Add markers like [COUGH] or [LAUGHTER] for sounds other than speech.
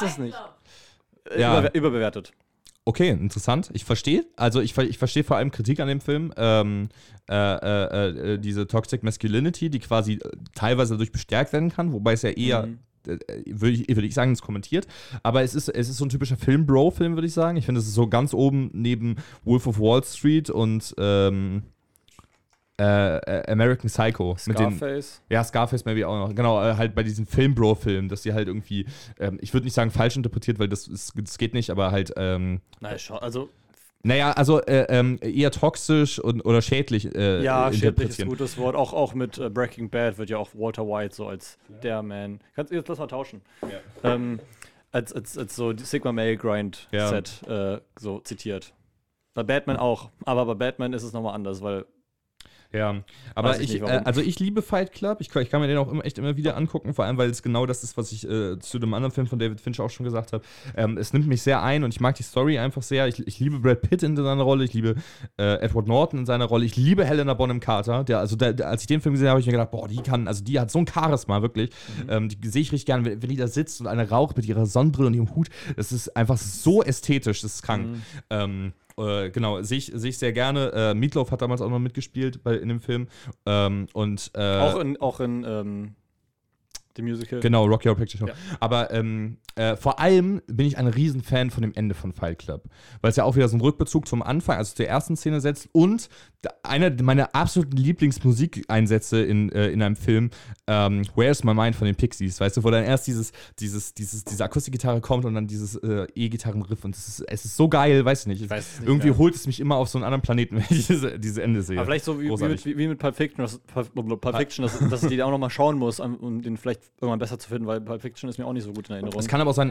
das nicht. Ja. Überbe überbewertet. Okay, interessant. Ich verstehe. Also ich, ich verstehe vor allem Kritik an dem Film. Ähm, äh, äh, äh, diese Toxic Masculinity, die quasi äh, teilweise dadurch bestärkt werden kann, wobei es ja eher, Mhm. äh, würde ich, würd ich sagen, es kommentiert. Aber es ist, es ist so ein typischer Film-Bro-Film, würde ich sagen. Ich finde, es ist so ganz oben neben Wolf of Wall Street und ähm, äh, äh, American Psycho. Mit den, Scarface. ja, Scarface maybe auch noch. Genau, äh, halt bei diesen Film-Bro-Filmen, dass die halt irgendwie, ähm, ich würde nicht sagen falsch interpretiert, weil das, ist, das geht nicht, aber halt, ähm, Nein, also naja, also äh, ähm, eher toxisch und, oder schädlich äh, ja, schädlich ist ein gutes Wort. Auch, auch mit äh, Breaking Bad wird ja auch Walter White so als der Man. Kannst du jetzt lass mal tauschen? Ähm, als, als, als so die Sigma Male Grind Ja. Set äh, so zitiert. Bei Batman auch, aber bei Batman ist es nochmal anders, weil Ja, aber Weiß ich ich, äh, also ich liebe Fight Club. Ich, kann- ich kann mir den auch immer, echt immer wieder angucken, vor allem weil es genau das ist, was ich äh, zu dem anderen Film von David Fincher auch schon gesagt habe. Ähm, es nimmt mich sehr ein und ich mag die Story einfach sehr. Ich, ich liebe Brad Pitt in seiner Rolle, ich liebe äh, Edward Norton in seiner Rolle, ich liebe Helena Bonham Carter. Der, also der, der, als ich den Film gesehen habe, habe ich mir gedacht, boah, die kann, also die hat so ein Charisma wirklich. Ähm, die sehe ich richtig gern, wenn, wenn die da sitzt und eine raucht mit ihrer Sonnenbrille und ihrem Hut. Das ist einfach so ästhetisch, das ist krank. Ähm, äh, genau, sehe ich, sehe ich sehr gerne. Äh, Meatloaf hat damals auch noch mitgespielt bei, in dem Film. Ähm, und äh, auch in, auch in ähm, dem Musical. Genau, Rocky Horror Picture Show. Ja. Aber ähm, äh, vor allem bin ich ein Riesenfan von dem Ende von Fight Club. Weil es ja auch wieder so einen Rückbezug zum Anfang, also zur ersten Szene setzt. Und einer meiner absoluten Lieblingsmusikeinsätze in, äh, in einem Film, ähm, Where's My Mind von den Pixies, weißt du, wo dann erst dieses, dieses, dieses, diese Akustikgitarre kommt und dann dieses äh, E-Gitarrenriff. Und es ist, es ist so geil, weiß ich nicht. weiß es nicht Irgendwie mehr. holt es mich immer auf so einen anderen Planeten, [LAUGHS] wenn ich diese, diese Ende sehe. Aber vielleicht so wie, wie, mit, wie mit Pulp Fiction, dass, dass, ich die auch nochmal schauen muss, um um den vielleicht irgendwann besser zu finden, weil Pulp Fiction ist mir auch nicht so gut in Erinnerung. Es kann aber auch sein,